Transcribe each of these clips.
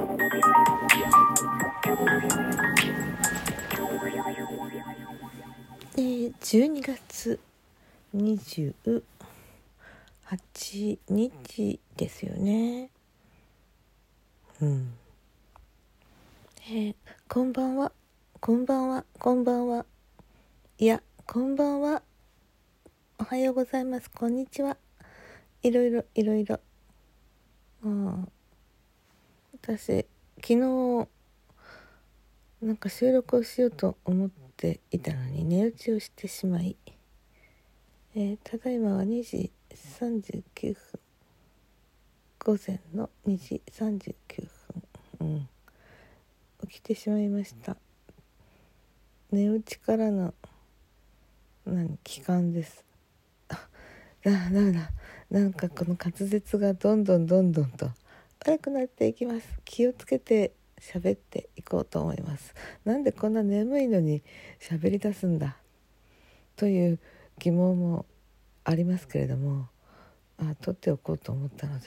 えー、12月28日ですよね。うん。えー、こんばんは、こんばんは、こんばんは。いや、こんばんは。おはようございます。こんにちは。いろいろ、いろいろ。うん。私、昨日、なんか収録をしようと思っていたのに寝落ちをしてしまい、えー、ただいまは2時39分。午前の2時39分、うん、起きてしまいました。寝落ちからの何期間です。あだだめだなんかこの滑舌がどんどんどんどんと悪くなっていきます。気をつけて喋っていこうと思います。なんでこんな眠いのに喋り出すんだ。という疑問もありますけれどもあ取っておこうと思ったので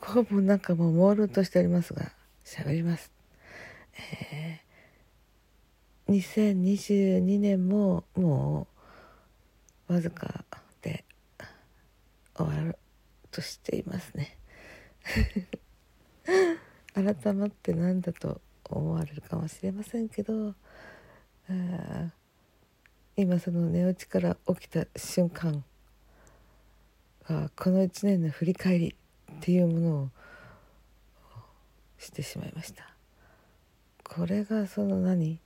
ここもなんかもう朦朧としておりますが喋ります。えー、2022年ももうわずかで終わるとしていますね。改まって何だと思われるかもしれませんけど今その寝落ちから起きた瞬間がこの1年の振り返りっていうものをしてしまいましたこれがその何？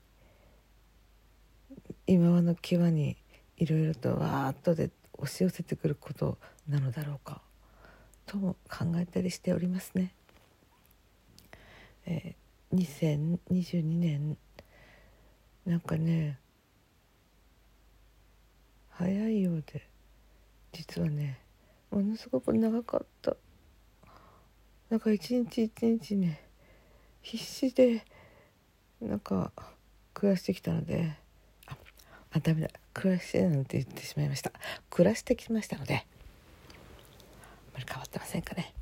今はの際にいろいろとわーっとで押し寄せてくることなのだろうかとも考えたりしておりますね。えー、2022年なんかね早いようで実はねものすごく長かった。なんか一日一日ね必死でなんか暮らしてきたのでああダメだ。暮らしてなんて言ってしまいました。暮らしてきましたのであんまり変わってませんかね。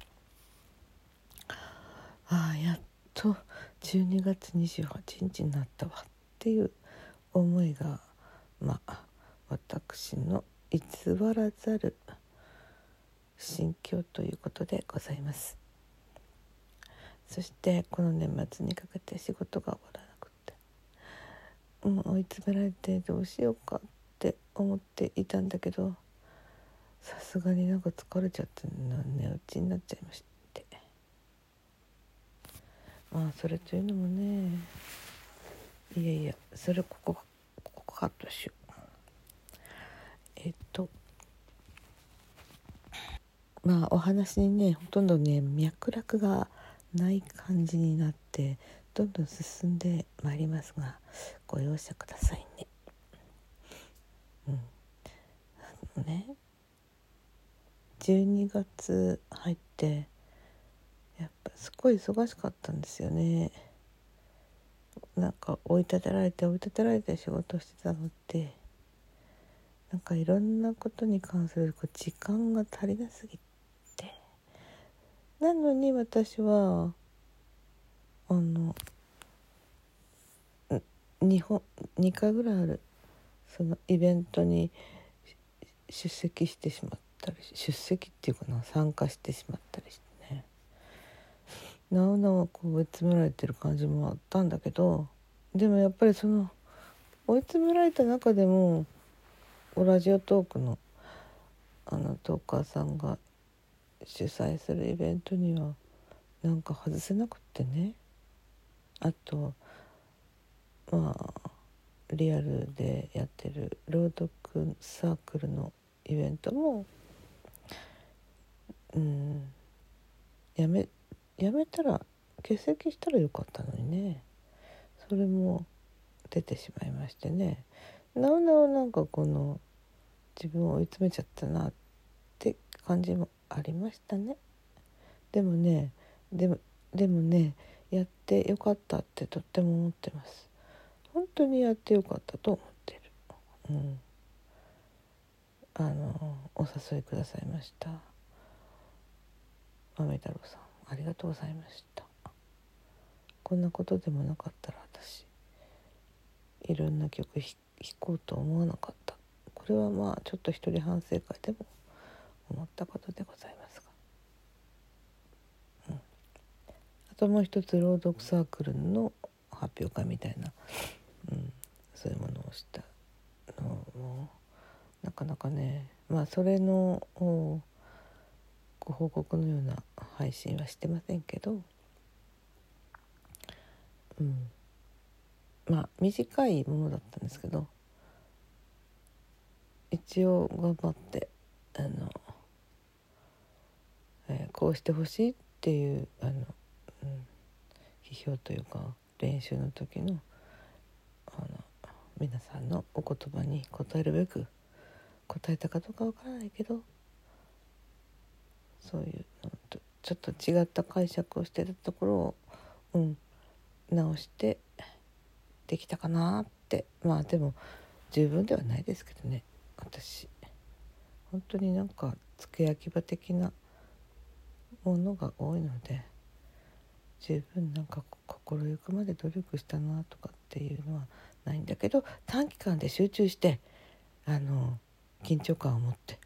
ああやっと12月28日になったわっていう思いがまあ私の偽らざる心境ということでございます。そしてこの年末にかけて仕事が終わらなくてもう追い詰められてどうしようかって思っていたんだけどさすがになんか疲れちゃって寝落ちになっちゃいましてまあそれというのもねいやいやそれここここカットしようえっとまあお話にねほとんどね脈絡がない感じになってどんどん進んでまいりますがご容赦くださいね。うん、ね12月入ってやっぱすごい忙しかったんですよね。なんか追い立てられて追い立てられて仕事してたのってなんかいろんなことに関する時間が足りなすぎて。なのに私はあの2本2回ぐらいあるそのイベントに出席してしまったり出席っていうかな参加してしまったりしてなおなおこう追い詰められてる感じもあったんだけどでもやっぱりその追い詰められた中でもラジオトークのあのトーカーさんが主催するイベントにはなんか外せなくってね。あとまあリアルでやってる朗読サークルのイベントもうんやめやめたら欠席したらよかったのにね。それも出てしまいましてね。なおなおなんかこの自分を追い詰めちゃったなって感じもありましたね。でもねでもでもねやってよかったってとっても思ってます。本当にやってよかったと思ってる。うん。あのお誘いくださいました。豆太郎さん。ありがとうございました。こんなことでもなかったら私いろんな曲弾こうと思わなかった。これはまあちょっと一人反省会でも思ったことでございますが、うん、あともう一つ朗読サークルの発表会みたいな、うん、そういうものをしたのもなかなかねまあそれのご報告のような配信はしてませんけど、うん、まあ短いものだったんですけど一応頑張ってあの、えー、こうしてほしいっていうあの、うん、批評というか練習の時のあの皆さんのお言葉に答えるべく答えたかどうかわからないけどそういうのとちょっと違った解釈をしてたところを、うん、直してできたかなって。まあでも十分ではないですけどね。私本当になんか付け焼き場的なものが多いので十分なんか心ゆくまで努力したなとかっていうのはないんだけど短期間で集中してあの緊張感を持って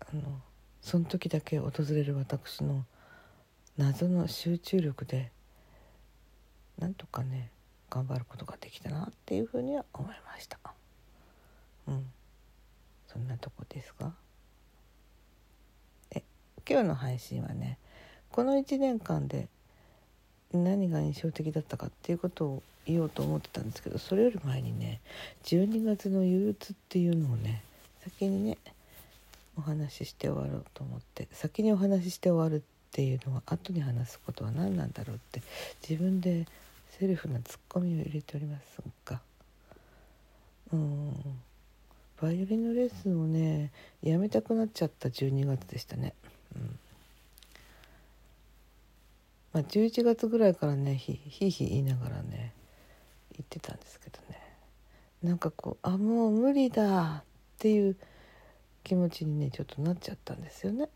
あのその時だけ訪れる私の謎の集中力でなんとかね頑張ることができたなっていうふうには思いました。うん。そんなとこですがえ今日の配信はねこの1年間で何が印象的だったかっていうことを言おうと思ってたんですけどそれより前にね12月の憂鬱っていうのをね先にねお話しして終わろうと思って先にお話しして終わるっていうのは後に話すことは何なんだろうって自分でセルフなツッコミを入れておりますが。うん。バイオリンのレッスンをねやめたくなっちゃった12月でしたね。うん。まあ、11月ぐらいからねひひひ言いながらね言ってたんですけどね。なんかこうあもう無理だっていう気持ちにねちょっとなっちゃったんですよね。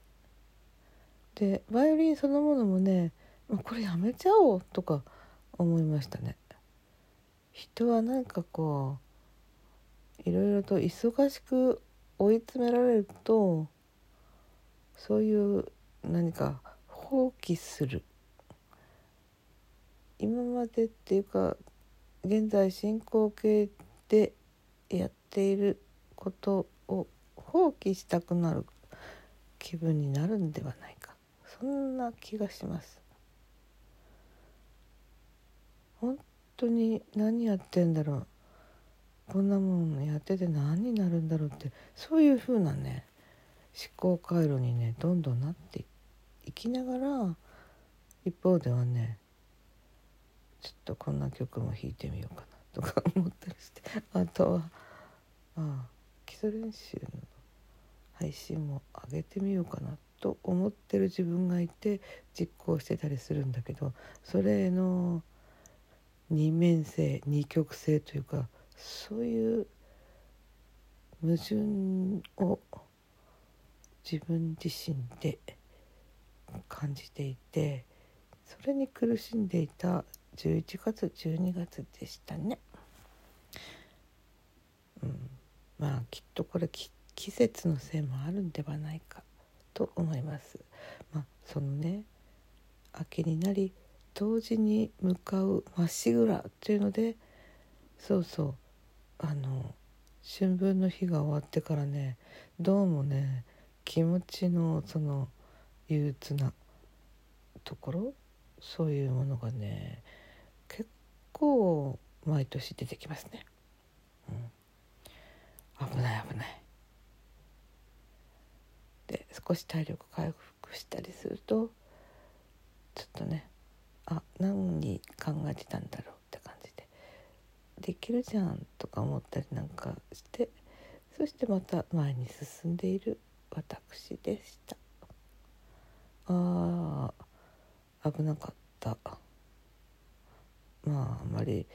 でバイオリンそのものもねこれやめちゃおうとか思いましたね。人はなんかこういろいろと忙しく追い詰められるとそういう何か放棄する今までっていうか現在進行形でやっていることを放棄したくなる気分になるんではないか。そんな気がします。本当に何やってんだろう。こんなもんやってて何になるんだろうって。そういうふうなね思考回路にねどんどんなっていきながら一方ではねちょっとこんな曲も弾いてみようかなとか思ったりして。あとはああ基礎練習の配信も上げてみようかなと思ってる自分がいて実行してたりするんだけどそれの二面性二極性というかそういう矛盾を自分自身で感じていてそれに苦しんでいた11月12月でしたね。うん、まあきっとこれ季節のせいもあるんではないかと思います。まあ、そのね秋になり冬至に向かうまっしぐらというのでそうそうあの春分の日が終わってからねどうもね気持ちのその憂鬱なところそういうものがね結構毎年出てきますね、うん、危ない危ない。で少し体力回復したりするとちょっとねあ何に考えてたんだろうって感じで。できるじゃんとか思ったりなんかしてそしてまた前に進んでいる私でした。あー危なかった。まああまり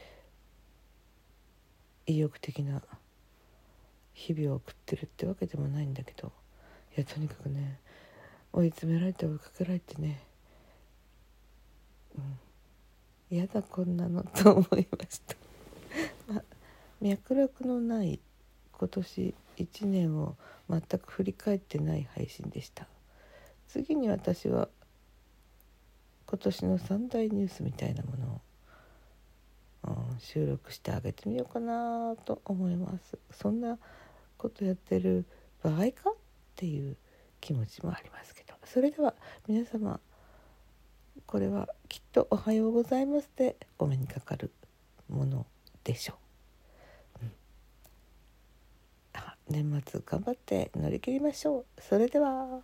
意欲的な日々を送ってるってわけでもないんだけど。いやとにかくね追い詰められて追いかけられてね、うん、嫌だこんなのと思いました。まあ、脈絡のない今年1年を全く振り返ってない配信でした。次に私は今年の三大ニュースみたいなものを、うん、収録してあげてみようかなと思います。そんなことやってる場合か？っていう気持ちもありますけど。それでは皆様これはきっと「おはようございます」でお目にかかるものでしょう、うん、あ年末頑張って乗り切りましょう。それでは。